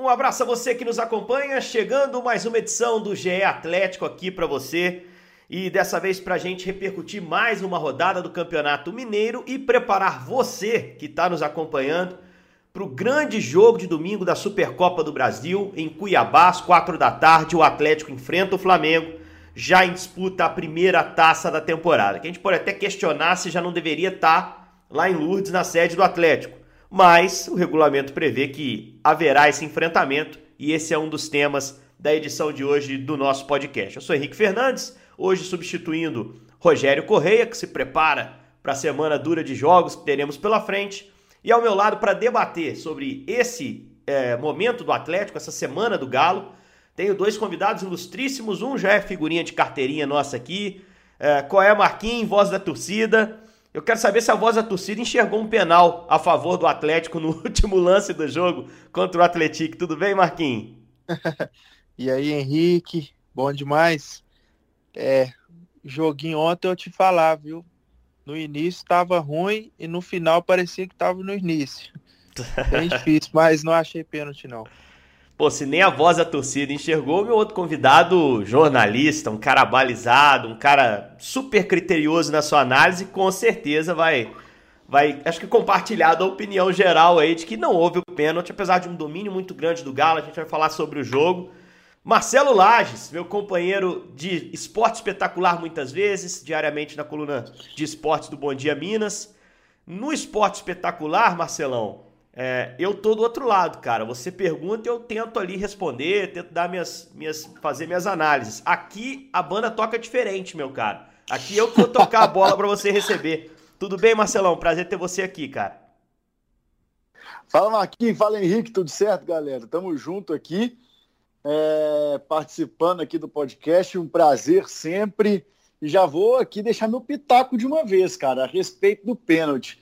Um abraço a você que nos acompanha, chegando mais uma edição do GE Atlético aqui para você. E dessa vez para a gente repercutir mais uma rodada do Campeonato Mineiro e preparar você que está nos acompanhando para o grande jogo de domingo da Supercopa do Brasil em Cuiabá, às quatro da tarde. O Atlético enfrenta o Flamengo, já em disputa a primeira taça da temporada. Que a gente pode até questionar se já não deveria estar tá lá em Lourdes, na sede do Atlético mas o regulamento prevê que haverá esse enfrentamento e esse é um dos temas da edição de hoje do nosso podcast. Eu sou Henrique Fernandes, hoje substituindo Rogério Correia, que se prepara para a semana dura de jogos que teremos pela frente, e ao meu lado para debater sobre esse é, momento do Atlético, essa semana do Galo, tenho dois convidados ilustríssimos, um já é figurinha de carteirinha nossa aqui, é, Coé Marquinhos, voz da torcida, eu quero saber se a voz da torcida enxergou um penal a favor do Atlético no último lance do jogo contra o Atlético. Tudo bem, Marquinhos? e aí, Henrique? Bom demais. É, joguinho ontem eu te falar, viu? No início estava ruim e no final parecia que estava no início. Bem difícil, mas não achei pênalti não. Pô, se nem a voz da torcida enxergou, meu outro convidado, jornalista, um cara balizado, um cara super criterioso na sua análise, com certeza vai, vai, acho que compartilhar da opinião geral aí de que não houve o pênalti, apesar de um domínio muito grande do Galo, a gente vai falar sobre o jogo. Marcelo Lages, meu companheiro de esporte espetacular muitas vezes, diariamente na coluna de esportes do Bom Dia Minas. No esporte espetacular, Marcelão, é, eu tô do outro lado, cara. Você pergunta e eu tento ali responder, tento dar minhas, minhas, fazer minhas análises. Aqui a banda toca diferente, meu cara. Aqui eu vou tocar a bola para você receber. Tudo bem, Marcelão? Prazer ter você aqui, cara. Fala, Marquinhos. Fala, Henrique. Tudo certo, galera? Tamo junto aqui, é, participando aqui do podcast. Um prazer sempre. E já vou aqui deixar meu pitaco de uma vez, cara, a respeito do pênalti.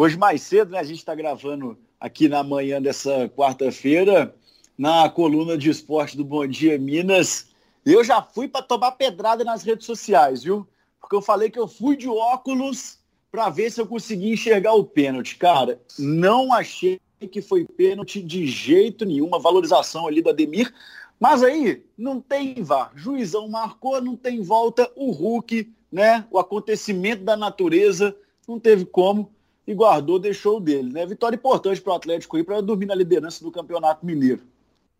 Hoje, mais cedo, né, a gente está gravando aqui na manhã dessa quarta-feira, na coluna de esporte do Bom Dia Minas. Eu já fui para tomar pedrada nas redes sociais, viu? Porque eu falei que eu fui de óculos para ver se eu conseguia enxergar o pênalti. Cara, não achei que foi pênalti de jeito nenhum, valorização ali do Ademir. Mas aí não tem vá. Juizão marcou, não tem volta. O Hulk, né? O acontecimento da natureza não teve como e guardou, deixou dele. Né? Vitória importante para o Atlético aí para dormir na liderança do Campeonato Mineiro.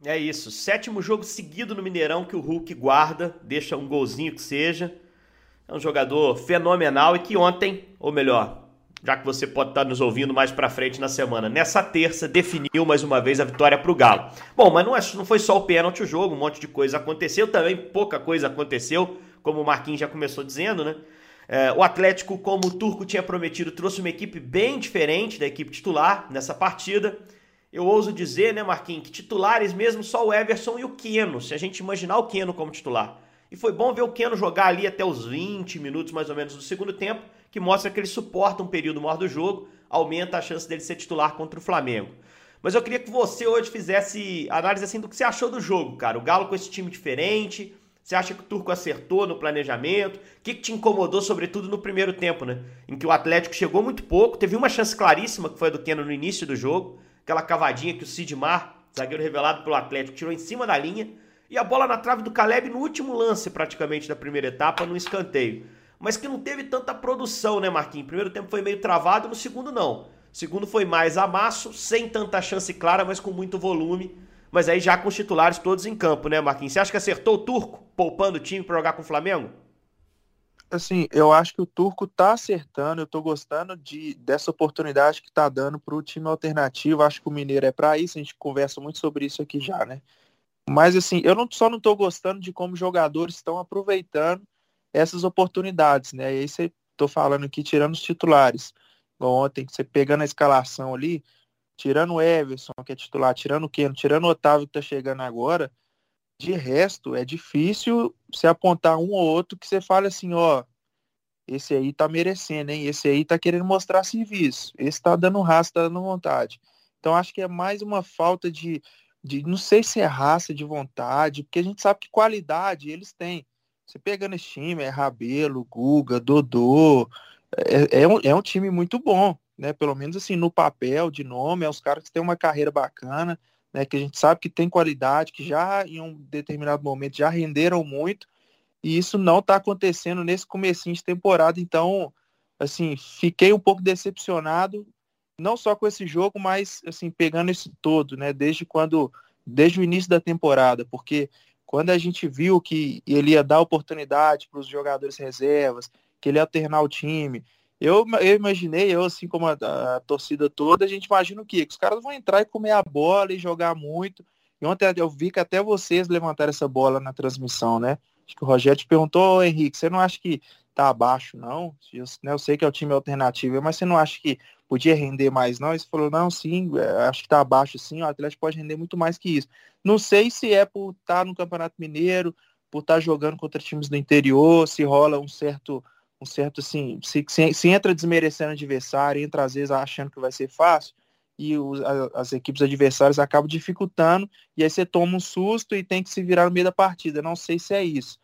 É isso. Sétimo jogo seguido no Mineirão que o Hulk guarda, deixa um golzinho que seja. É um jogador fenomenal e que ontem, ou melhor, já que você pode estar nos ouvindo mais para frente na semana, nessa terça definiu mais uma vez a vitória para o Galo. Bom, mas não, é, não foi só o pênalti o jogo, um monte de coisa aconteceu, também pouca coisa aconteceu, como o Marquinhos já começou dizendo, né? É, o Atlético, como o Turco tinha prometido, trouxe uma equipe bem diferente da equipe titular nessa partida. Eu ouso dizer, né, Marquinhos, que titulares mesmo só o Everson e o Keno, se a gente imaginar o Keno como titular. E foi bom ver o Keno jogar ali até os 20 minutos mais ou menos do segundo tempo, que mostra que ele suporta um período maior do jogo, aumenta a chance dele ser titular contra o Flamengo. Mas eu queria que você hoje fizesse análise assim do que você achou do jogo, cara. O Galo com esse time diferente, você acha que o Turco acertou no planejamento? O que, que te incomodou, sobretudo no primeiro tempo, né? Em que o Atlético chegou muito pouco, teve uma chance claríssima, que foi a do Keno no início do jogo, aquela cavadinha que o Sidmar, zagueiro revelado pelo Atlético, tirou em cima da linha, e a bola na trave do Caleb no último lance, praticamente, da primeira etapa, no escanteio. Mas que não teve tanta produção, né, Marquinhos? Primeiro tempo foi meio travado, no segundo não. O segundo foi mais amasso, sem tanta chance clara, mas com muito volume mas aí já com os titulares todos em campo, né, Marquinhos? Você acha que acertou o Turco, poupando o time para jogar com o Flamengo? Assim, eu acho que o Turco tá acertando, eu tô gostando de, dessa oportunidade que tá dando para o time alternativo. Acho que o Mineiro é para isso, a gente conversa muito sobre isso aqui já, né? Mas assim, eu não, só não tô gostando de como jogadores estão aproveitando essas oportunidades, né? E aí você tô falando aqui tirando os titulares. Ontem, você pegando a escalação ali, tirando o Everson, que é titular, tirando o Keno, tirando o Otávio que tá chegando agora, de resto, é difícil você apontar um ou outro que você fale assim, ó, esse aí tá merecendo, hein? Esse aí tá querendo mostrar serviço. Esse tá dando raça, tá dando vontade. Então acho que é mais uma falta de, de não sei se é raça de vontade, porque a gente sabe que qualidade eles têm. Você pegando esse time, é Rabelo, Guga, Dodô, é, é, um, é um time muito bom né? Pelo menos assim, no papel, de nome, é os caras que têm uma carreira bacana, né, que a gente sabe que tem qualidade, que já em um determinado momento já renderam muito, e isso não está acontecendo nesse comecinho de temporada, então, assim, fiquei um pouco decepcionado, não só com esse jogo, mas, assim, pegando esse todo, né, desde quando, desde o início da temporada, porque quando a gente viu que ele ia dar oportunidade para os jogadores reservas, que ele ia alternar o time, eu, eu imaginei, eu assim como a, a, torcida toda, a gente imagina o quê? Que os caras vão entrar e comer a bola e jogar muito. E ontem eu vi que até vocês levantaram essa bola na transmissão, né? Acho que o Rogério te perguntou, Henrique, você não acha que tá abaixo, não? Eu, né, eu sei que é o time alternativo, mas você não acha que podia render mais, não? Ele falou, não, sim, é, acho que tá abaixo, sim, o Atlético pode render muito mais que isso. Não sei se é por estar tá no Campeonato Mineiro, por estar tá jogando contra times do interior, se rola um certo um certo assim, se, se, se, entra desmerecendo o adversário, entra às vezes achando que vai ser fácil, e os, a, as equipes adversárias acabam dificultando, e aí você toma um susto e tem que se virar no meio da partida. Não sei se é isso.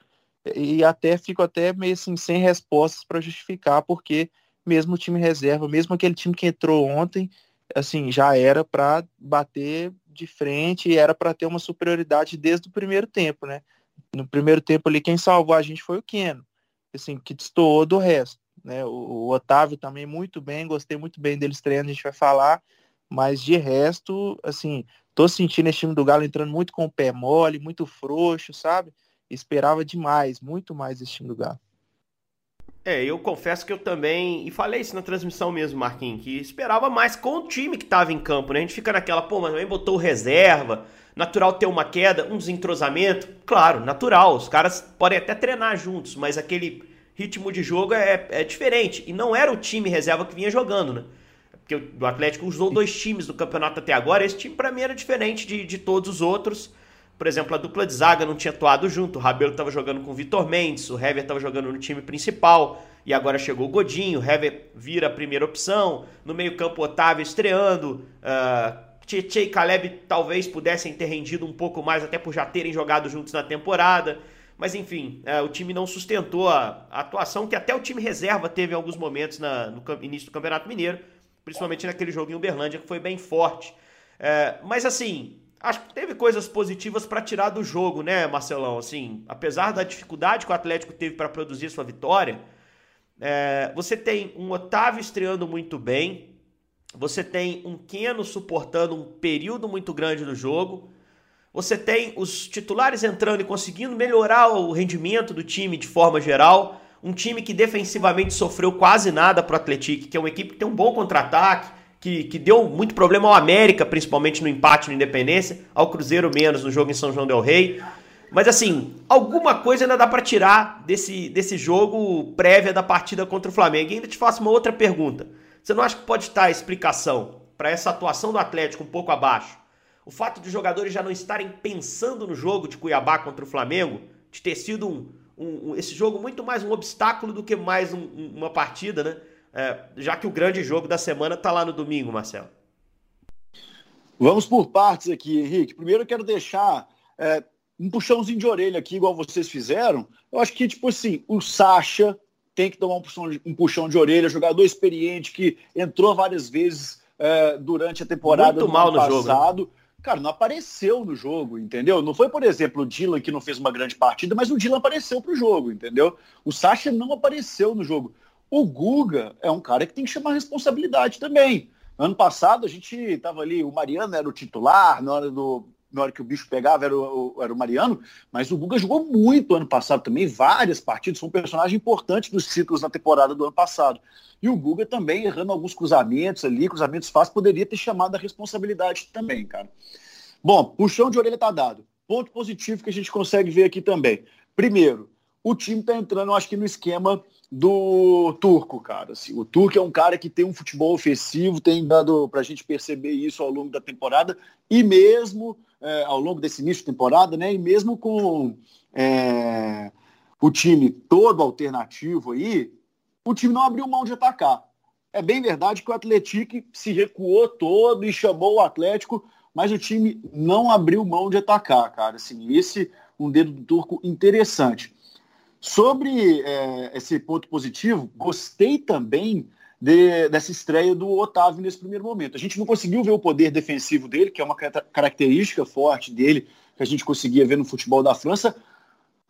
E até fico até meio assim, sem respostas para justificar, porque mesmo o time reserva, mesmo aquele time que entrou ontem, assim, já era para bater de frente e era para ter uma superioridade desde o primeiro tempo, né? No primeiro tempo ali, quem salvou a gente foi o Keno assim, que destoou do resto. Né? O, o, Otávio também muito bem, gostei muito bem dele estreando, a gente vai falar, mas de resto, assim, tô sentindo esse time do Galo entrando muito com o pé mole, muito frouxo, sabe? Esperava demais, muito mais esse time do Galo. É, eu confesso que eu também, e falei isso na transmissão mesmo, Marquinhos, que esperava mais com o time que estava em campo, né? A gente fica naquela, pô, mas também botou reserva, natural ter uma queda, um desentrosamento, claro, natural, os caras podem até treinar juntos, mas aquele ritmo de jogo é, é diferente, e não era o time reserva que vinha jogando, né? Porque o Atlético usou dois times do campeonato até agora, esse time para mim era diferente de, de todos os outros, por exemplo, a dupla de zaga não tinha atuado junto. O Rabelo estava jogando com o Vitor Mendes, o Hever estava jogando no time principal. E agora chegou o Godinho, o Hever vira a primeira opção. No meio-campo, Otávio estreando. Uh, Tietchan e Caleb talvez pudessem ter rendido um pouco mais, até por já terem jogado juntos na temporada. Mas enfim, uh, o time não sustentou a, a, atuação que até o time reserva teve em alguns momentos na, no início do Campeonato Mineiro, principalmente naquele jogo em Uberlândia, que foi bem forte. Uh, mas assim, Acho que teve coisas positivas para tirar do jogo, né, Marcelão? Assim, apesar da dificuldade que o Atlético teve para produzir sua vitória, é, você tem um Otávio estreando muito bem, você tem um Keno suportando um período muito grande do jogo, você tem os titulares entrando e conseguindo melhorar o rendimento do time de forma geral, um time que defensivamente sofreu quase nada para o Atlético, que é uma equipe que tem um bom contra-ataque, que, que deu muito problema ao América, principalmente no empate no Independência, ao Cruzeiro menos no jogo em São João del Rei. Mas assim, alguma coisa ainda dá para tirar desse, desse jogo prévia da partida contra o Flamengo. E ainda te faço uma outra pergunta. Você não acha que pode estar a explicação para essa atuação do Atlético um pouco abaixo? O fato de os jogadores já não estarem pensando no jogo de Cuiabá contra o Flamengo, de ter sido um, um, um esse jogo muito mais um obstáculo do que mais um, uma partida, né? É, já que o grande jogo da semana está lá no domingo, Marcelo? Vamos por partes aqui, Henrique. Primeiro eu quero deixar é, um puxãozinho de orelha aqui, igual vocês fizeram. Eu acho que, tipo assim, o Sacha tem que tomar um puxão de, um puxão de orelha, jogador experiente que entrou várias vezes é, durante a temporada Muito mal no passado. Jogo, né? Cara, não apareceu no jogo, entendeu? Não foi, por exemplo, o Dylan que não fez uma grande partida, mas o Dylan apareceu pro jogo, entendeu? O Sacha não apareceu no jogo. O Guga é um cara que tem que chamar responsabilidade também. Ano passado a gente estava ali, o Mariano era o titular, na hora, do, na hora que o bicho pegava era o, era o Mariano, mas o Guga jogou muito ano passado também, várias partidas, foi um personagem importante dos títulos na temporada do ano passado. E o Guga também errando alguns cruzamentos ali, cruzamentos fáceis, poderia ter chamado a responsabilidade também, cara. Bom, puxão de orelha tá dado. Ponto positivo que a gente consegue ver aqui também. Primeiro, o time está entrando, acho que no esquema do Turco, cara. Assim, o Turco é um cara que tem um futebol ofensivo, tem dado para a gente perceber isso ao longo da temporada e mesmo é, ao longo desse início de temporada, né? E mesmo com é, o time todo alternativo aí, o time não abriu mão de atacar. É bem verdade que o Atlético se recuou todo e chamou o Atlético, mas o time não abriu mão de atacar, cara. Assim, esse um dedo do Turco interessante. Sobre é, esse ponto positivo, gostei também de, dessa estreia do Otávio nesse primeiro momento. A gente não conseguiu ver o poder defensivo dele, que é uma característica forte dele, que a gente conseguia ver no futebol da França,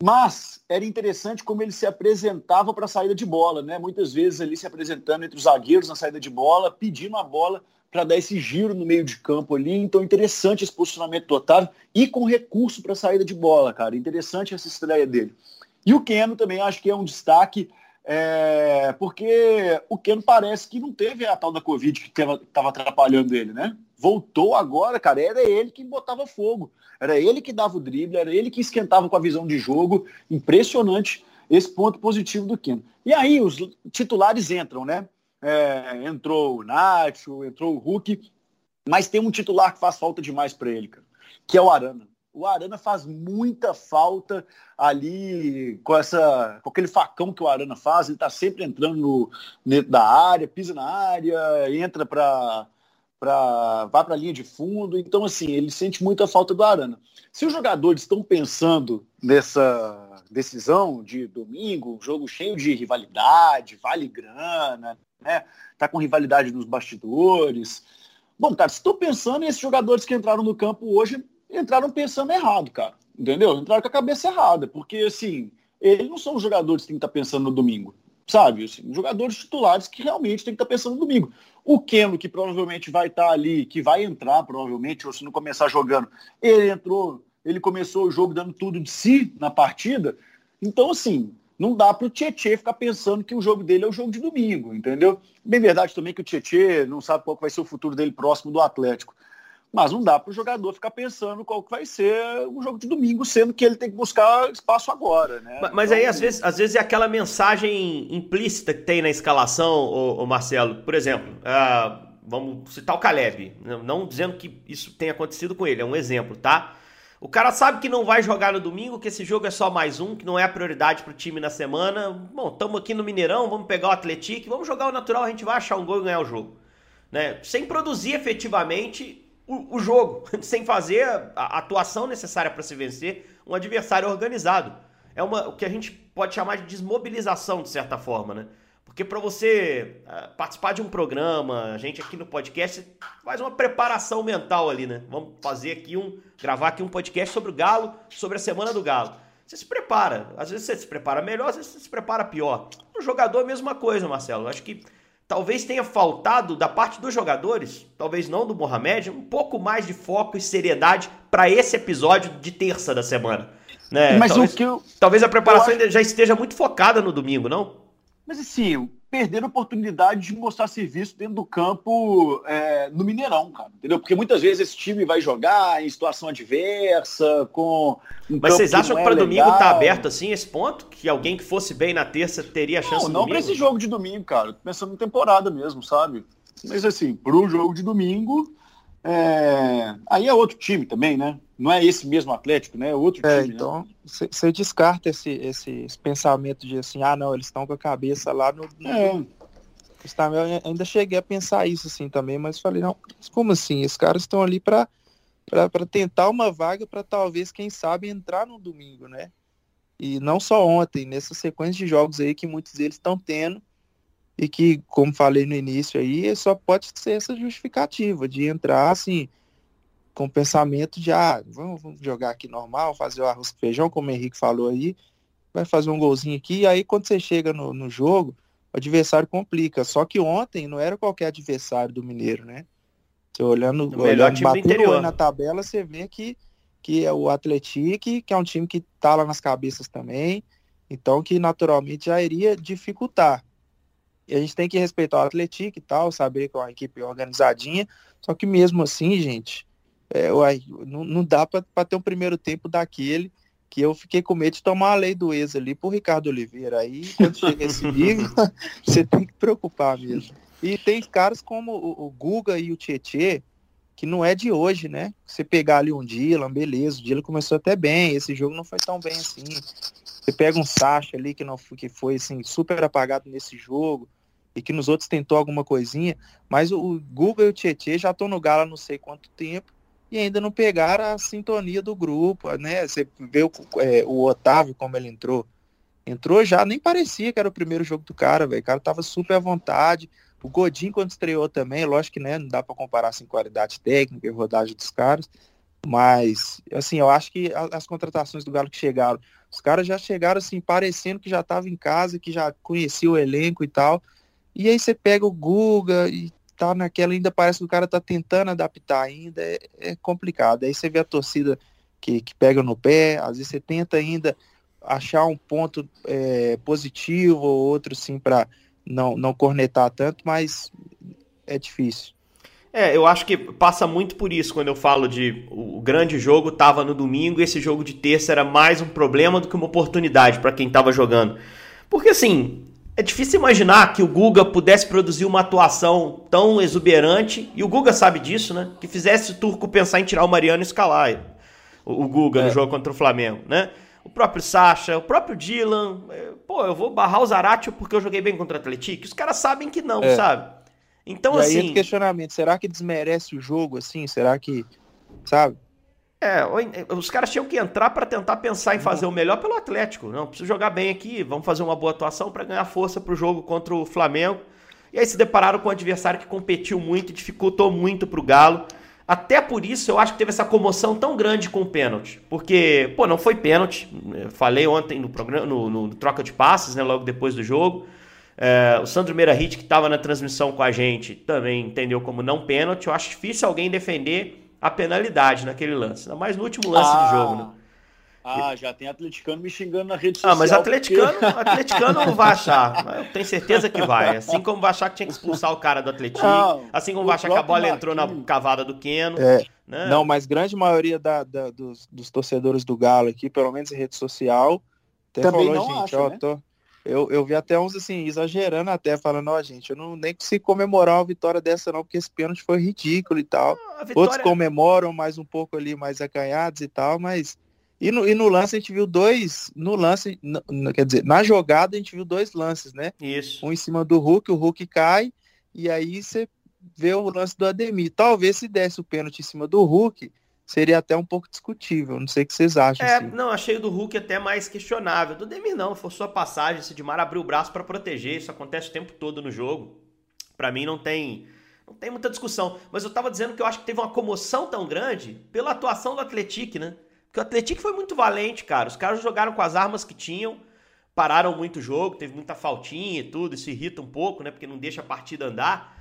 mas era interessante como ele se apresentava para a saída de bola, né? Muitas vezes ali se apresentando entre os zagueiros na saída de bola, pedindo a bola para dar esse giro no meio de campo ali. Então, interessante esse posicionamento do Otávio e com recurso para a saída de bola, cara. Interessante essa estreia dele. E o Keno também acho que é um destaque, é, porque o Keno parece que não teve a tal da Covid que estava atrapalhando ele, né? Voltou agora, cara, era ele que botava fogo. Era ele que dava o drible, era ele que esquentava com a visão de jogo. Impressionante esse ponto positivo do Keno. E aí os titulares entram, né? É, entrou o Nacho, entrou o Hulk, mas tem um titular que faz falta demais para ele, cara, que é o Arana. O Arana faz muita falta ali com essa com aquele facão que o Arana faz, ele está sempre entrando no, dentro da área, pisa na área, entra para para vai para a linha de fundo. Então, assim, ele sente muita falta do Arana. Se os jogadores estão pensando nessa decisão de domingo, um jogo cheio de rivalidade, vale grana, né? Tá com rivalidade nos bastidores. Bom, cara, se estou pensando, esses jogadores que entraram no campo hoje entraram pensando errado, cara. Entendeu? Entraram com a cabeça errada, porque assim, eles não são os jogadores que têm que estar tá pensando no domingo sabe? Assim, jogadores titulares que realmente tem que estar pensando no domingo. O Keno, que provavelmente vai estar ali, que vai entrar provavelmente, ou se não começar jogando, ele entrou, ele começou o jogo dando tudo de si na partida. Então, assim, não dá para o Tietchan ficar pensando que o jogo dele é o jogo de domingo, entendeu? Bem verdade também que o Tietchan não sabe qual vai ser o futuro dele próximo do Atlético. Mas não dá para o jogador ficar pensando qual que vai ser o jogo de domingo, sendo que ele tem que buscar espaço agora, né? Mas, mas então, aí, às vezes, às vezes é aquela mensagem implícita que tem na escalação, o, o Marcelo. Por exemplo, uh, vamos citar o Caleb. Não dizendo que isso tenha acontecido com ele, é um exemplo, tá? O cara sabe que não vai jogar no domingo, que esse jogo é só mais um, que não é a prioridade pro time na semana. Bom, estamos aqui no Mineirão, vamos pegar o Atlético, vamos jogar o natural, a gente vai achar um gol e ganhar o jogo. Né? Sem produzir efetivamente o, o jogo, sem fazer a, atuação necessária para se vencer um adversário organizado. É uma, o que a gente pode chamar de desmobilização, de certa forma, né? Porque para você uh, participar de um programa, a gente aqui no podcast faz uma preparação mental ali, né? Vamos fazer aqui um, gravar aqui um podcast sobre o Galo, sobre a semana do Galo. Você se prepara. Às vezes você se prepara melhor, às vezes você se prepara pior. No jogador, a mesma coisa, Marcelo. Acho que talvez tenha faltado da parte dos jogadores, talvez não do Mohamed, um pouco mais de foco e seriedade para esse episódio de terça da semana. Né? Mas talvez, o que eu, talvez a preparação acho... já esteja muito focada no domingo, não? Mas assim, perderam a oportunidade de mostrar serviço dentro do campo é, no Mineirão, cara. Entendeu? Porque muitas vezes esse time vai jogar em situação adversa, com. Um Mas vocês acham que, é para domingo tá aberto assim esse ponto? Que alguém que fosse bem na terça teria a chance Não, não para esse jogo de domingo, cara. Tô pensando em temporada mesmo, sabe? Mas assim, pro jogo de domingo, é... aí é outro time também, né? Não é esse mesmo Atlético, né? É outro é, time. Né? Então, você né? descarta esse, esse, esse, pensamento de assim, ah, não, eles estão com a cabeça lá no. no... É. Eu ainda cheguei a pensar isso assim também, mas falei, não, como assim? Esses caras estão ali para para tentar uma vaga para talvez, quem sabe, entrar no domingo, né? E não só ontem, nessa sequência de jogos aí que muitos deles estão tendo e que, como falei no início aí, só pode ser essa justificativa de entrar assim, com o pensamento de, ah, vamos, vamos, jogar aqui normal, fazer o arroz com feijão, como o Henrique falou aí, vai fazer um golzinho aqui, e aí quando você chega no, no jogo, o adversário complica. Só que ontem não era qualquer adversário do Mineiro, né? Você olhando, o olhando batendo na tabela, você vê que, que é o Atlético, que é um time que tá lá nas cabeças também, então que naturalmente já iria dificultar. E a gente tem que respeitar o Atlético e tal, saber que é uma equipe organizadinha, só que mesmo assim, gente, é, uai, não, não dá para ter um primeiro tempo daquele que eu fiquei com medo de tomar a lei do ex ali pro Ricardo Oliveira. Aí, quando chega esse nível, você tem que preocupar mesmo. E tem caras como o, o Guga e o Tietê, que não é de hoje, né? Você pegar ali um Dylan, beleza, o Dylan começou até bem, esse jogo não foi tão bem assim. Você pega um Sacha ali que não que foi assim super apagado nesse jogo e que nos outros tentou alguma coisinha, mas o, o Guga e o Tietê já estão no Gala não sei quanto tempo e ainda não pegaram a sintonia do grupo, né? Você vê o, é, o Otávio como ele entrou. Entrou já, nem parecia que era o primeiro jogo do cara, velho. O cara tava super à vontade, O Godin, quando estreou também, lógico que né, não dá para comparar assim, qualidade técnica e rodagem dos caras, mas, assim, eu acho que as contratações do Galo que chegaram, os caras já chegaram assim, parecendo que já estavam em casa, que já conhecia o elenco e tal. E aí você pega o Guga e tá naquela, ainda parece que o cara tá tentando adaptar ainda, é, é complicado. Aí você vê a torcida que, que pega no pé, às vezes você tenta ainda achar um ponto é, positivo ou outro sim para não, não cornetar tanto, mas é difícil. É, eu acho que passa muito por isso quando eu falo de o grande jogo estava no domingo e esse jogo de terça era mais um problema do que uma oportunidade para quem estava jogando. Porque assim, é difícil imaginar que o Guga pudesse produzir uma atuação tão exuberante, e o Guga sabe disso, né? Que fizesse o Turco pensar em tirar o Mariano e escalar o, o Guga é. no jogo contra o Flamengo, né? O próprio Sacha, o próprio Dylan. É, pô, eu vou barrar o Zaratio porque eu joguei bem contra o Atlético. Os caras sabem que não, é. sabe? Então, e assim. Aí questionamento: será que desmerece o jogo assim? Será que. Sabe? É, os caras tinham que entrar para tentar pensar em fazer o melhor pelo Atlético. Não, preciso jogar bem aqui, vamos fazer uma boa atuação para ganhar força para o jogo contra o Flamengo. E aí se depararam com um adversário que competiu muito e dificultou muito para o Galo. Até por isso eu acho que teve essa comoção tão grande com o pênalti. Porque, pô, não foi pênalti. Eu falei ontem no programa, no, no, no troca de passes, né, logo depois do jogo. É, o Sandro Meira Hit, que estava na transmissão com a gente, também entendeu como não pênalti. Eu acho difícil alguém defender a penalidade naquele lance. Ainda mais no último lance ah, do jogo, né? Ah, já tem atleticano me xingando na rede social. Ah, mas atleticano, porque... atleticano não vai achar. Eu tenho certeza que vai. Assim como vai achar que tinha que expulsar o cara do Atlético. Assim como vai achar que a bola entrou na cavada do Keno. É, né? Não, mas grande maioria da, da, dos, dos, torcedores do Galo aqui, pelo menos em rede social, até Também falou, gente, acha, ó, né? tô, eu, eu vi até uns assim, exagerando até, falando, ó, gente, eu não nem consigo comemorar uma vitória dessa, não, porque esse pênalti foi ridículo e tal. Vitória... Outros comemoram mais um pouco ali, mais acanhados e tal, mas. E no, e no lance a gente viu dois. No lance, no, quer dizer, na jogada a gente viu dois lances, né? Isso. Um em cima do Hulk, o Hulk cai, e aí você vê o lance do Ademir. Talvez se desse o pênalti em cima do Hulk, seria até um pouco discutível. Não sei o que vocês acham. É, assim. não, achei o do Hulk até mais questionável. Do Demi não, foi sua passagem. Se Dimar abriu o braço para proteger, isso acontece o tempo todo no jogo. Para mim não tem não tem muita discussão. Mas eu tava dizendo que eu acho que teve uma comoção tão grande pela atuação do Atlético, né? Porque o Atlético foi muito valente, cara. Os caras jogaram com as armas que tinham, pararam muito o jogo, teve muita faltinha e tudo, isso irrita um pouco, né? Porque não deixa a partida andar.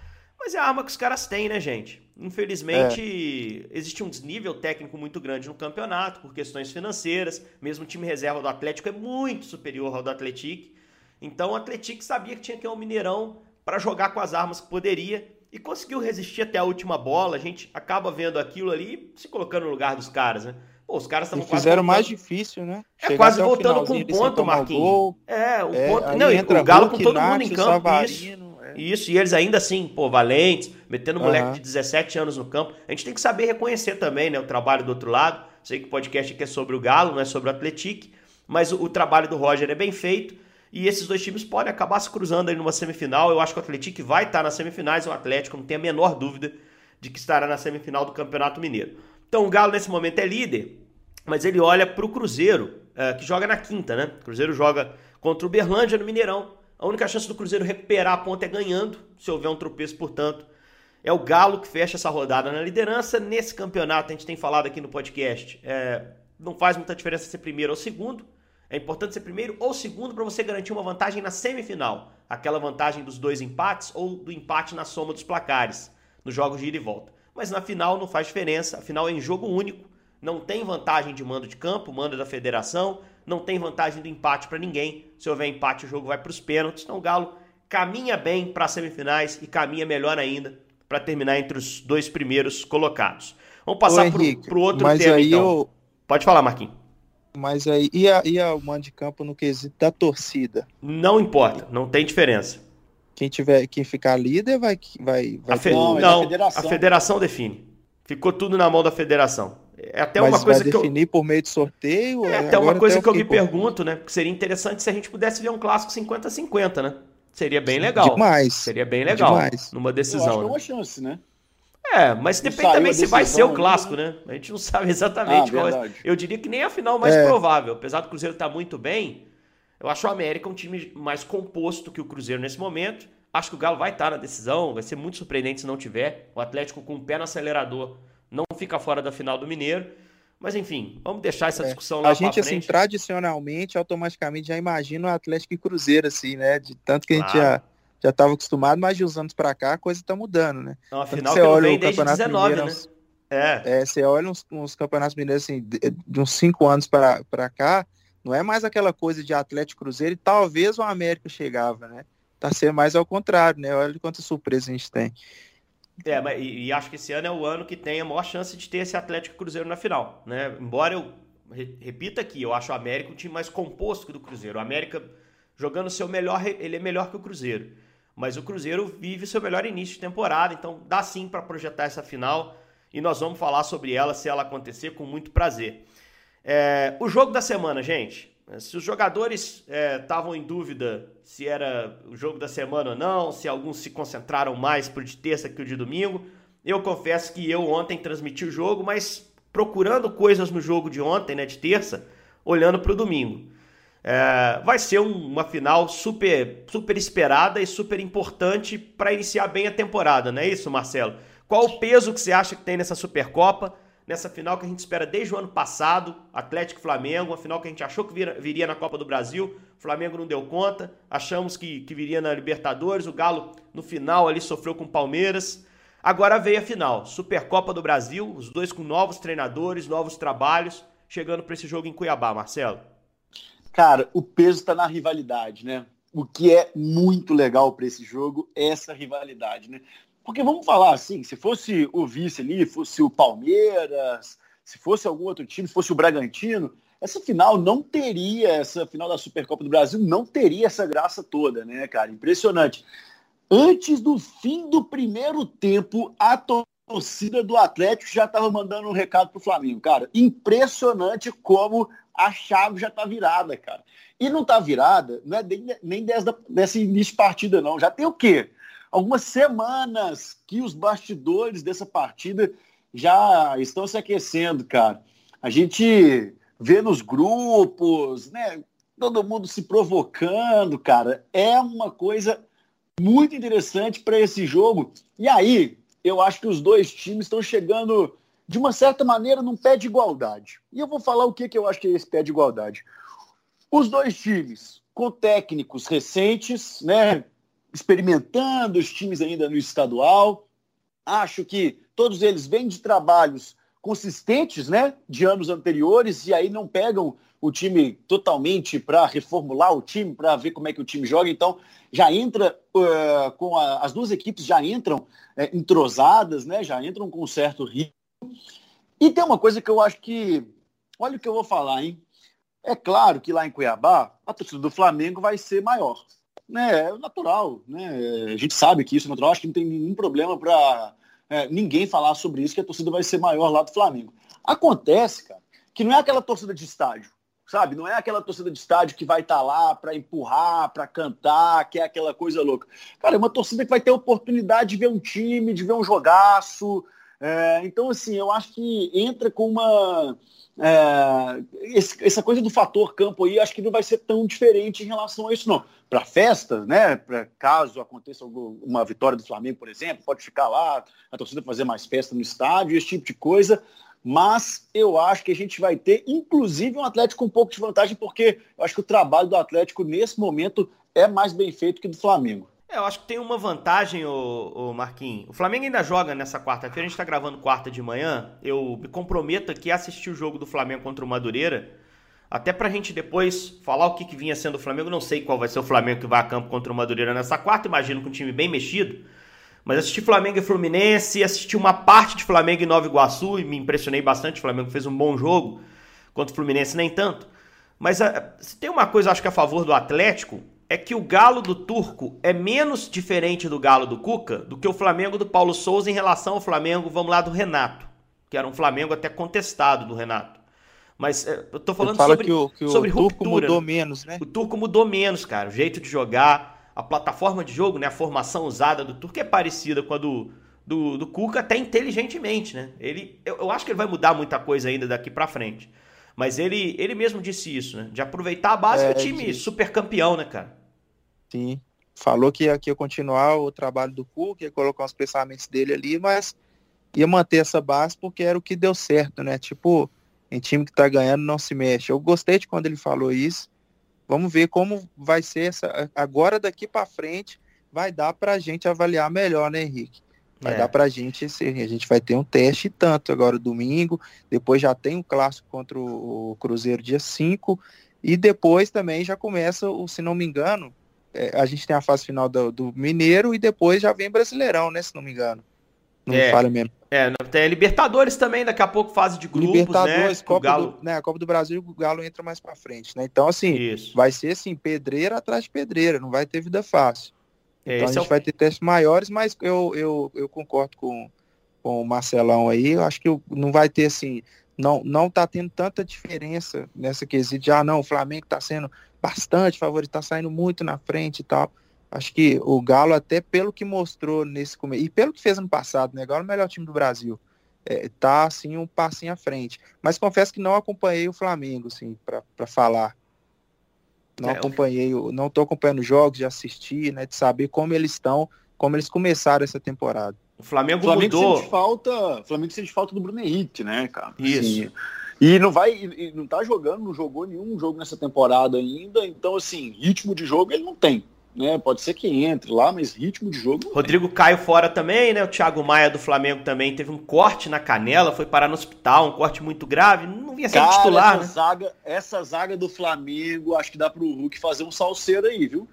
Mas é a arma que os caras têm, né, gente? Infelizmente, é. existe um desnível técnico muito grande no campeonato, por questões financeiras. Mesmo o time reserva do Atlético é muito superior ao do Atlético. Então o Atlético sabia que tinha que ir ao Mineirão para jogar com as armas que poderia e conseguiu resistir até a última bola. A gente acaba vendo aquilo ali se colocando no lugar dos caras, né? Pô, os caras estavam quase. Fizeram voltando... mais difícil, né? É Chegar quase voltando com um ponto, Marquinhos. É, um é, ponto. Não, o Galo com todo mundo em campo. Savarino, isso. É. Isso, e eles ainda assim, pô, valentes, metendo um moleque de 17 anos no campo. A gente tem que saber reconhecer também, né, o trabalho do outro lado. Sei que o podcast aqui é sobre o Galo, não é sobre o Atlético, mas o, o, trabalho do Roger é bem feito. E esses dois times podem acabar se cruzando aí numa semifinal. Eu acho que o Atlético vai estar nas semifinais, o Atlético não tem a menor dúvida de que estará na semifinal do Campeonato Mineiro. Então o Galo nesse momento é líder, mas ele olha para o Cruzeiro, é, que joga na quinta, né? O Cruzeiro joga contra o Berlândia no Mineirão. A única chance do Cruzeiro recuperar a ponta é ganhando, se houver um tropeço, portanto. É o Galo que fecha essa rodada na liderança. Nesse campeonato, a gente tem falado aqui no podcast, é, não faz muita diferença ser primeiro ou segundo. É importante ser primeiro ou segundo para você garantir uma vantagem na semifinal. Aquela vantagem dos dois empates ou do empate na soma dos placares, nos jogos de ida e volta. Mas na final não faz diferença, afinal é em jogo único. Não tem vantagem de mando de campo, mando da federação não tem vantagem do empate para ninguém. Se houver empate, o jogo vai para os pênaltis. Então o Galo caminha bem para as semifinais e caminha melhor ainda para terminar entre os dois primeiros colocados. Vamos passar para o outro mas tema, aí então. Eu... Pode falar, Marquinhos. Mas aí, e, a, e a, de campo no quesito da torcida? Não importa, não tem diferença. Quem tiver, quem ficar líder vai, vai, vai a fe... Não, não a, federação. a federação define. Ficou tudo na mão da federação. É até Mas uma coisa vai que definir eu... por meio de sorteio? É até uma coisa até que eu me pergunto, né? Porque seria interessante se a gente pudesse ver um clássico 50-50, né? Seria bem legal. Demais. Seria bem legal. Demais. Numa decisão. Eu acho que é uma chance, né? É, mas não depende também se vai ser o clássico, né? A gente não sabe exatamente ah, qual é. Eu diria que nem a final mais é. provável. Apesar do Cruzeiro estar tá muito bem, eu acho o América um time mais composto que o Cruzeiro nesse momento. Acho que o Galo vai estar na decisão, vai ser muito surpreendente se não tiver. O Atlético com o pé no acelerador não fica fora da final do Mineiro. Mas enfim, vamos deixar essa é. discussão é. lá A gente, assim, tradicionalmente, automaticamente já imagina o Atlético e Cruzeiro, assim, né? De tanto que a gente já já estava acostumado, mas de uns anos para cá a coisa está mudando, né? Não, afinal, você olha o campeonato 19, mineiro, né? É. é. Você olha uns, uns campeonatos mineiros assim, de, de uns cinco anos para cá, não é mais aquela coisa de Atlético Cruzeiro e talvez o América chegava, né? Tá sendo mais ao contrário, né? Olha quanta surpresa a gente tem. É, mas, e, e, acho que esse ano é o ano que tem a maior chance de ter esse Atlético Cruzeiro na final, né? Embora eu repita aqui, eu acho o América um time mais composto que o do Cruzeiro. O América jogando seu melhor, ele é melhor que o Cruzeiro. Mas o Cruzeiro vive seu melhor início de temporada, então dá sim para projetar essa final e nós vamos falar sobre ela se ela acontecer com muito prazer. É, o jogo da semana, gente. Se os jogadores estavam é, em dúvida se era o jogo da semana ou não, se alguns se concentraram mais por de terça que o de domingo, eu confesso que eu ontem transmiti o jogo, mas procurando coisas no jogo de ontem, né, de terça, olhando para o domingo. É, vai ser um, uma final super, super esperada e super importante para iniciar bem a temporada, não é isso, Marcelo? Qual o peso que você acha que tem nessa Supercopa, nessa final que a gente espera desde o ano passado, Atlético Flamengo, uma final que a gente achou que viria na Copa do Brasil, o Flamengo não deu conta, achamos que, que viria na Libertadores, o Galo no final ali sofreu com o Palmeiras. Agora veio a final, Supercopa do Brasil, os dois com novos treinadores, novos trabalhos, chegando para esse jogo em Cuiabá, Marcelo. Cara, o peso está na rivalidade, né? O que é muito legal para esse jogo é essa rivalidade, né? Porque vamos falar assim, se fosse o vice ali, fosse o Palmeiras, se fosse algum outro time, se fosse o Bragantino, essa final não teria, essa final da Supercopa do Brasil não teria essa graça toda, né, cara? Impressionante. Antes do fim do primeiro tempo, a torcida do Atlético já estava mandando um recado pro Flamengo, cara. Impressionante como a chave já está virada, cara. E não está virada, não é nem, nem dessa, dessa início de partida, não. Já tem o quê? Algumas semanas que os bastidores dessa partida já estão se aquecendo, cara. A gente vê nos grupos, né? Todo mundo se provocando, cara. É uma coisa muito interessante para esse jogo. E aí, eu acho que os dois times estão chegando de uma certa maneira, num pé de igualdade. E eu vou falar o que, que eu acho que é esse pé de igualdade. Os dois times com técnicos recentes, né, experimentando os times ainda no estadual. Acho que todos eles vêm de trabalhos consistentes, né, de anos anteriores e aí não pegam o time totalmente para reformular o time, para ver como é que o time joga. Então, já entra uh, com a, as duas equipes já entram uh, entrosadas, né, já entram com um certo ritmo e tem uma coisa que eu acho que. Olha o que eu vou falar, hein? É claro que lá em Cuiabá, a torcida do Flamengo vai ser maior. Né? É natural. Né? A gente sabe que isso é natural. Acho que não tem nenhum problema para é, ninguém falar sobre isso, que a torcida vai ser maior lá do Flamengo. Acontece, cara, que não é aquela torcida de estádio, sabe? Não é aquela torcida de estádio que vai estar tá lá para empurrar, para cantar, que é aquela coisa louca. Cara, é uma torcida que vai ter oportunidade de ver um time, de ver um jogaço, é, então, assim, eu acho que entra com uma. É, esse, essa coisa do fator campo aí, acho que não vai ser tão diferente em relação a isso, não. Para festa, né? Pra, caso aconteça uma vitória do Flamengo, por exemplo, pode ficar lá, a torcida fazer mais festa no estádio, esse tipo de coisa. Mas eu acho que a gente vai ter, inclusive, um Atlético com um pouco de vantagem, porque eu acho que o trabalho do Atlético nesse momento é mais bem feito que do Flamengo. É, eu acho que tem uma vantagem, o, o Marquinhos. O Flamengo ainda joga nessa quarta-feira, a gente está gravando quarta de manhã. Eu me comprometo aqui a assistir o jogo do Flamengo contra o Madureira. Até pra gente depois falar o que, que vinha sendo o Flamengo. Não sei qual vai ser o Flamengo que vai a campo contra o Madureira nessa quarta. Imagino com um time bem mexido. Mas assisti Flamengo e Fluminense, assisti uma parte de Flamengo e Nova Iguaçu e me impressionei bastante. O Flamengo fez um bom jogo, contra o Fluminense nem tanto. Mas a, se tem uma coisa, acho que a favor do Atlético, é que o galo do Turco é menos diferente do galo do Cuca do que o Flamengo do Paulo Souza em relação ao Flamengo, vamos lá, do Renato, que era um Flamengo até contestado do Renato. Mas é, eu tô falando sobre, que o, que sobre o Turco ruptura, mudou né? menos, né? O Turco mudou menos, cara. O jeito de jogar, a plataforma de jogo, né? A formação usada do Turco é parecida com a do, do, do Cuca, até inteligentemente, né? Ele, eu, eu acho que ele vai mudar muita coisa ainda daqui para frente. Mas ele, ele mesmo disse isso, né? De aproveitar a base é, do time super campeão, né, cara? Sim. falou que ia, que ia continuar o trabalho do Cuca, ia colocar os pensamentos dele ali, mas ia manter essa base porque era o que deu certo, né? Tipo, em time que tá ganhando não se mexe. Eu gostei de quando ele falou isso. Vamos ver como vai ser essa. Agora daqui para frente vai dar para a gente avaliar melhor, né, Henrique? Vai é. dar para a gente, a gente vai ter um teste tanto agora domingo, depois já tem um clássico contra o Cruzeiro dia 5, e depois também já começa, se não me engano, é, a gente tem a fase final do, do, Mineiro e depois já vem Brasileirão, né, se não me engano. Não é, falha mesmo. É, tem a Libertadores também, daqui a pouco fase de grupos, Libertadores, né? Copa, Galo... do, né, a Copa do Brasil, o Galo entra mais para frente, né? Então, assim, Isso. vai ser assim, pedreira atrás de pedreira, não vai ter vida fácil. É, então a gente é o... vai ter testes maiores, mas eu, eu, eu concordo com, com o Marcelão aí, eu acho que não vai ter assim, não, não tá tendo tanta diferença nessa quesito de, ah, não, o Flamengo tá sendo bastante favorito, tá saindo muito na frente e tal. Acho que o Galo, até pelo que mostrou nesse começo, e pelo que fez ano passado, né? Galo é o melhor time do Brasil. É, tá assim um passinho à frente. Mas confesso que não acompanhei o Flamengo, assim, para falar. Não é, acompanhei, não tô acompanhando jogos, de assistir, né? De saber como eles estão, como eles começaram essa temporada. O Flamengo, o Flamengo mudou. Sente falta, o Flamengo sente falta do Bruno Henrique, né, cara? Isso. Assim, e não vai, e não tá jogando, não jogou nenhum jogo nessa temporada ainda, então assim, ritmo de jogo ele não tem. Né, pode ser que entre lá, mas ritmo de jogo. Rodrigo tem. Caio fora também, né? O Thiago Maia do Flamengo também teve um corte na canela, foi parar no hospital, um corte muito grave. Não vinha ser Cara, titular, essa né? Zaga, essa zaga do Flamengo, acho que dá pro Hulk fazer um salseiro aí, viu?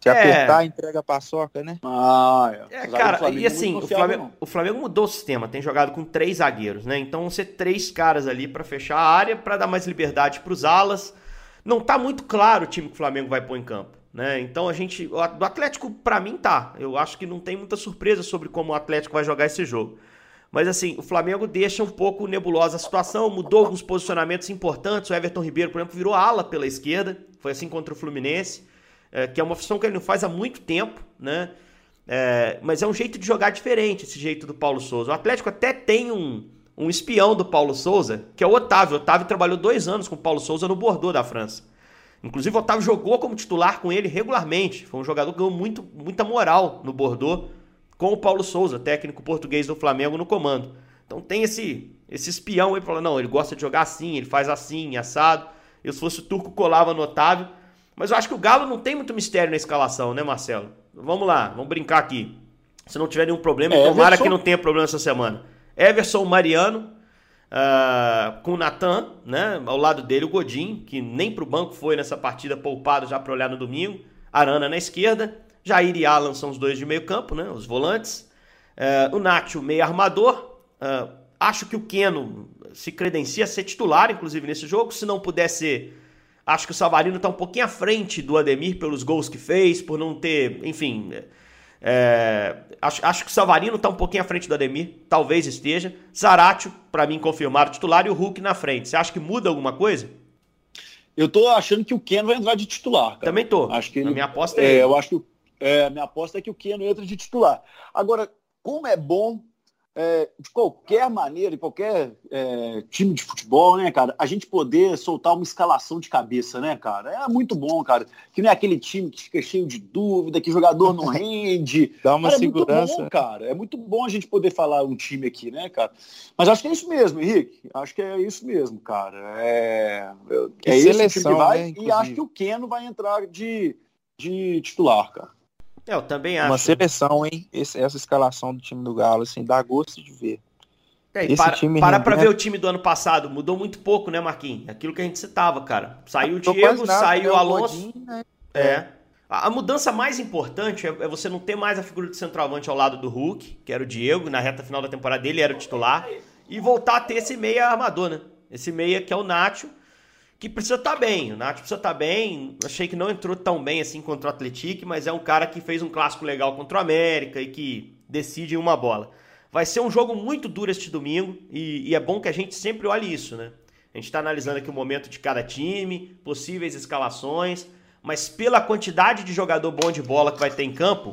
Se é. apertar, entrega a paçoca, né? Ah, é. é cara, e assim, o Flamengo, o Flamengo, mudou o sistema, tem jogado com três zagueiros, né? Então vão ser três caras ali para fechar a área, para dar mais liberdade para os alas. Não tá muito claro o time que o Flamengo vai pôr em campo, né? Então a gente, o Atlético para mim tá. Eu acho que não tem muita surpresa sobre como o Atlético vai jogar esse jogo. Mas assim, o Flamengo deixa um pouco nebulosa a situação, mudou alguns posicionamentos importantes. O Everton Ribeiro, por exemplo, virou ala pela esquerda, foi assim contra o Fluminense é, que é uma função que ele não faz há muito tempo, né? É, mas é um jeito de jogar diferente, esse jeito do Paulo Souza. O Atlético até tem um, um espião do Paulo Souza, que é o Otávio. O Otávio trabalhou dois anos com o Paulo Souza no Bordeaux da França. Inclusive, o Otávio jogou como titular com ele regularmente. Foi um jogador que ganhou muito, muita moral no Bordeaux com o Paulo Souza, técnico português do Flamengo, no comando. Então tem esse, esse espião aí falando, não, ele gosta de jogar assim, ele faz assim, assado. Eu, se fosse o Turco, colava no Otávio. Mas eu acho que o Galo não tem muito mistério na escalação, né, Marcelo? Vamos lá, vamos brincar aqui. Se não tiver nenhum problema, é, tomara Everson... que não tenha problema essa semana. Everson Mariano, uh, com o Natan, né? Ao lado dele, o Godin, que nem pro banco foi nessa partida, poupado já para olhar no domingo. Arana na esquerda. Jair e Alan são os dois de meio campo, né? Os volantes. Uh, o Nacho, meio armador. Uh, acho que o Keno se credencia a ser titular, inclusive, nesse jogo. Se não puder ser Acho que o Savarino está um pouquinho à frente do Ademir pelos gols que fez, por não ter, enfim. É, acho, acho que o Savarino está um pouquinho à frente do Ademir, talvez esteja. Zaratio, para mim, confirmar o titular e o Hulk na frente. Você acha que muda alguma coisa? Eu tô achando que o Keno vai entrar de titular. Cara. Também tô. Acho que ele, a minha aposta é, é Eu acho que é, a minha aposta é que o Keno entra de titular. Agora, como é bom é, de qualquer maneira, de qualquer é, time de futebol, né, cara, a gente poder soltar uma escalação de cabeça, né, cara? É muito bom, cara. Que não é aquele time que fica cheio de dúvida, que o jogador não rende. Dá uma cara, segurança. É muito bom, cara. É muito bom a gente poder falar um time aqui, né, cara? Mas acho que é isso mesmo, Henrique. Acho que é isso mesmo, cara. É, é esse time que vai. Né, e acho que o Keno vai entrar de, de titular, cara. É, eu também acho. Uma seleção, hein? Esse, essa escalação do time do Galo, assim, dá gosto de ver. É, Esse para, time para pra ver o time do ano passado, mudou muito pouco, né, Marquinhos? Aquilo que a gente citava, cara. Saiu o Diego, nada, saiu o Alonso. né? É. A, a, mudança mais importante é, é, você não ter mais a figura de centroavante ao lado do Hulk, que era o Diego, na reta final da temporada dele era o titular, e voltar a ter esse meia armador, né? Esse meia que é o Nacho, que precisa estar tá bem. O Nath precisa estar tá bem. Achei que não entrou tão bem assim contra o Atlético, mas é um cara que fez um clássico legal contra o América e que decide em uma bola. Vai ser um jogo muito duro este domingo e, e é bom que a gente sempre olhe isso, né? A gente está analisando aqui o momento de cada time, possíveis escalações, mas pela quantidade de jogador bom de bola que vai ter em campo,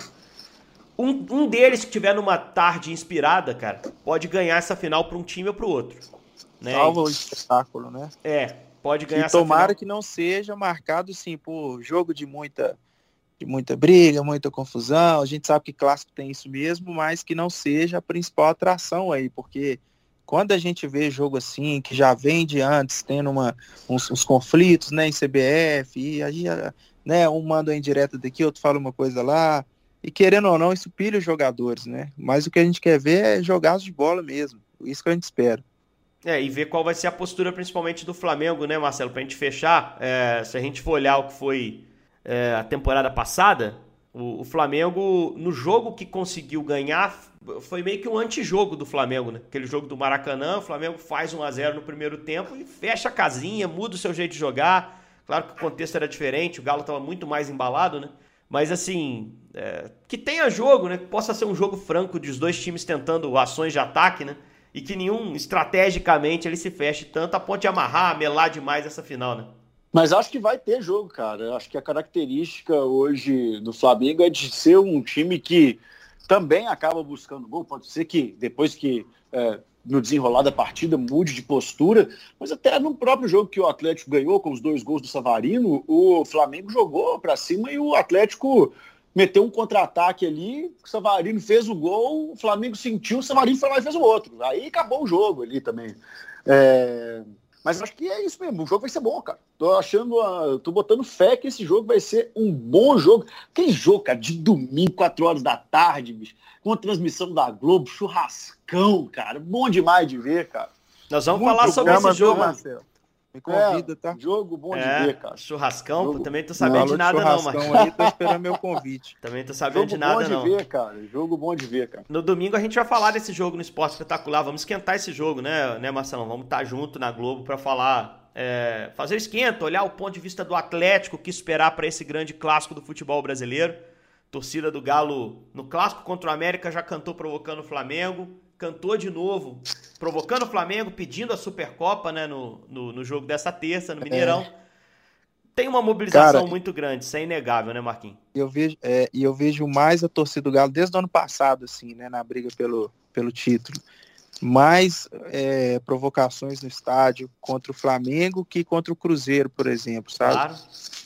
um, um deles que tiver numa tarde inspirada, cara, pode ganhar essa final para um time ou para o outro. Né? Salva o espetáculo, né? É, pode ganhar e tomara que não seja marcado sim por jogo de muita de muita briga, muita confusão. A gente sabe que clássico tem isso mesmo, mas que não seja a principal atração aí, porque quando a gente vê jogo assim, que já vem de antes, tendo uma, uns, uns conflitos né, em CBF, e aí né, um manda em direto daqui, outro fala uma coisa lá, e querendo ou não, isso pilha os jogadores, né? Mas o que a gente quer ver é jogados de bola mesmo. Isso que a gente espera. É, e ver qual vai ser a postura principalmente do Flamengo, né, Marcelo? Pra gente fechar, é, se a gente for olhar o que foi é, a temporada passada, o, o, Flamengo, no jogo que conseguiu ganhar, foi meio que um antijogo do Flamengo, né? Aquele jogo do Maracanã, o Flamengo faz 1 a 0 no primeiro tempo e fecha a casinha, muda o seu jeito de jogar. Claro que o contexto era diferente, o Galo estava muito mais embalado, né? Mas assim, é, que tenha jogo, né? Que possa ser um jogo franco dos dois times tentando ações de ataque, né? E que nenhum estrategicamente ele se feche tanto a ponto de amarrar, melar demais essa final, né? Mas acho que vai ter jogo, cara. Acho que a característica hoje do Flamengo é de ser um time que também acaba buscando gol. Pode ser que depois que é, no desenrolar da partida mude de postura, mas até no próprio jogo que o Atlético ganhou com os dois gols do Savarino, o Flamengo jogou para cima e o Atlético meteu um contra-ataque ali, o Savarino fez o gol, o Flamengo sentiu, o Savarino foi lá e fez o outro. Aí acabou o jogo ali também. É... Mas acho que é isso mesmo. O jogo vai ser bom, cara. Tô achando, a... tô botando fé que esse jogo vai ser um bom jogo. Aquele jogo, cara, de domingo, 4 horas da tarde, bicho, com a transmissão da Globo, churrascão, cara. Bom demais de ver, cara. Nós vamos Muito falar sobre esse jogo. Marcelo. Me convida, é, tá? Jogo bom de é, ver, cara. Churrascão, jogo... também tô sabendo de nada não, Marcos. aí, tô esperando meu convite. Também tô sabendo jogo de nada não. Jogo bom de ver, cara. Jogo bom de ver, cara. No domingo a gente vai falar desse jogo no Esporte Espetacular. Vamos esquentar esse jogo, né, né Marcelão? Vamos estar tá junto na Globo para falar, é, fazer o esquenta, olhar o ponto de vista do Atlético, o que esperar para esse grande clássico do futebol brasileiro. Torcida do Galo no clássico contra o América já cantou provocando o Flamengo cantou de novo, provocando o Flamengo, pedindo a Supercopa né, no, no, no jogo dessa terça, no Mineirão. É. Tem uma mobilização Cara, muito grande, isso é inegável, né, Marquinhos? Eu vejo, é, e eu vejo mais a torcida do Galo desde o ano passado, assim, né, na briga pelo, pelo título. Mais é, provocações no estádio contra o Flamengo que contra o Cruzeiro, por exemplo, sabe? Claro.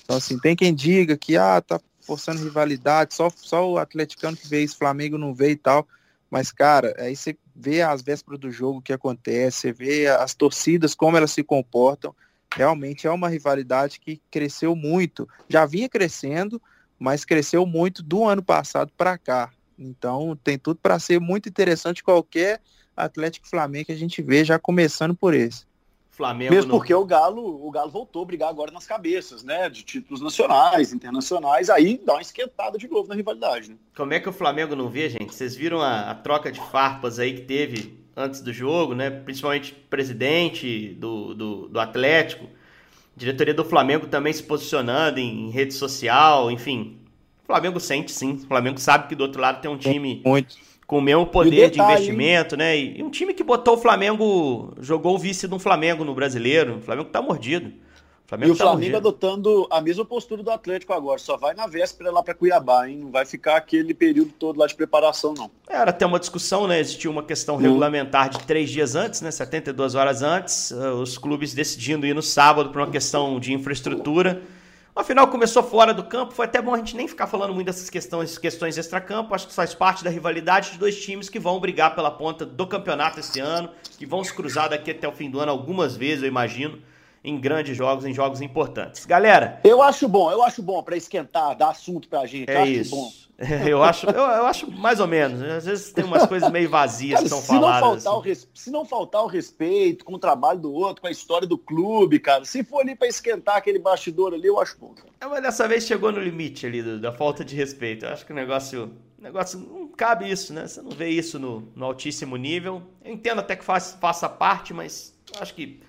Então, assim, tem quem diga que, ah, tá forçando rivalidade, só, só o atleticano que vê isso, Flamengo não vê e tal. Mas, cara, aí você vê as vésperas do jogo que acontece, você vê as torcidas, como elas se comportam. Realmente é uma rivalidade que cresceu muito. Já vinha crescendo, mas cresceu muito do ano passado para cá. Então tem tudo para ser muito interessante qualquer Atlético Flamengo que a gente vê, já começando por esse. Flamengo Mesmo porque o Galo, o Galo voltou a brigar agora nas cabeças, né? De títulos nacionais, internacionais, aí dá uma esquentada de novo na rivalidade. Né? Como é que o Flamengo não vê, gente? Vocês viram a, a troca de farpas aí que teve antes do jogo, né? Principalmente presidente do, do, do Atlético, diretoria do Flamengo também se posicionando em, em rede social, enfim. O Flamengo sente sim. O Flamengo sabe que do outro lado tem um time. Muito com o mesmo poder de investimento, né? E, um time que botou o Flamengo, jogou o vice de um Flamengo no brasileiro. O Flamengo tá mordido. O Flamengo e o tá Flamengo mordido. adotando a mesma postura do Atlético agora, só vai na véspera lá para Cuiabá, hein? Não vai ficar aquele período todo lá de preparação, não. Era até uma discussão, né? Existia uma questão hum. regulamentar de três dias antes, né? 72 horas antes, uh, os clubes decidindo ir no sábado por uma questão de infraestrutura. Afinal, começou fora do campo, foi até bom a gente nem ficar falando muito dessas questões, questões extra-campo. Acho que faz parte da rivalidade de dois times que vão brigar pela ponta do campeonato esse ano, que vão se cruzar daqui até o fim do ano algumas vezes, eu imagino, em grandes jogos, em jogos importantes. Galera. Eu acho bom, eu acho bom para esquentar, dar assunto pra gente. É isso. Bom. Eu acho, eu, eu, acho mais ou menos. Às vezes tem umas coisas meio vazias cara, que são se faladas. Não assim. se não faltar o respeito com o trabalho do outro, com a história do clube, cara, se for ali para esquentar aquele bastidor ali, eu acho bom. É, mas dessa vez chegou no limite ali do, da falta de respeito. Eu acho que o negócio, o negócio não cabe isso, né? Você não vê isso no, no altíssimo nível. Eu entendo até que faz, faça parte, mas acho que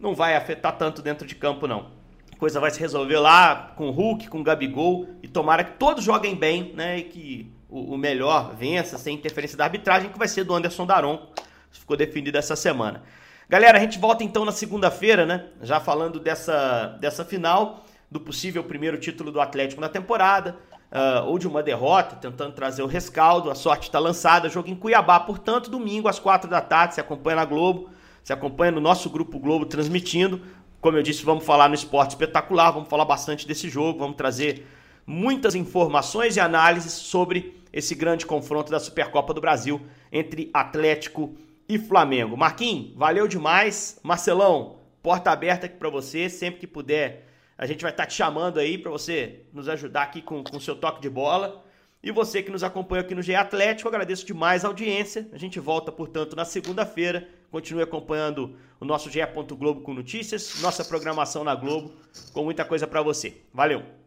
não vai afetar tanto dentro de campo, não coisa vai se resolver lá com o Hulk, com o Gabigol, e tomara que todos joguem bem, né? E que o, o melhor vença, sem interferência da arbitragem, que vai ser do Anderson Daron. Isso ficou definido essa semana. Galera, a gente volta então na segunda-feira, né? Já falando dessa, dessa final, do possível primeiro título do Atlético na temporada, uh, ou de uma derrota, tentando trazer o rescaldo. A sorte está lançada. Jogo em Cuiabá, portanto, domingo às quatro da tarde. Se acompanha na Globo, se acompanha no nosso grupo Globo transmitindo. Como eu disse, vamos falar no esporte espetacular, vamos falar bastante desse jogo, vamos trazer muitas informações e análises sobre esse grande confronto da Supercopa do Brasil entre Atlético e Flamengo. Marquinhos, valeu demais. Marcelão, porta aberta aqui para você, sempre que puder. A gente vai estar tá te chamando aí para você nos ajudar aqui com o seu toque de bola. E você que nos acompanha aqui no GE Atlético, agradeço demais a audiência. A gente volta, portanto, na segunda-feira. Continue acompanhando o nosso GE. Globo com notícias, nossa programação na Globo, com muita coisa para você. Valeu!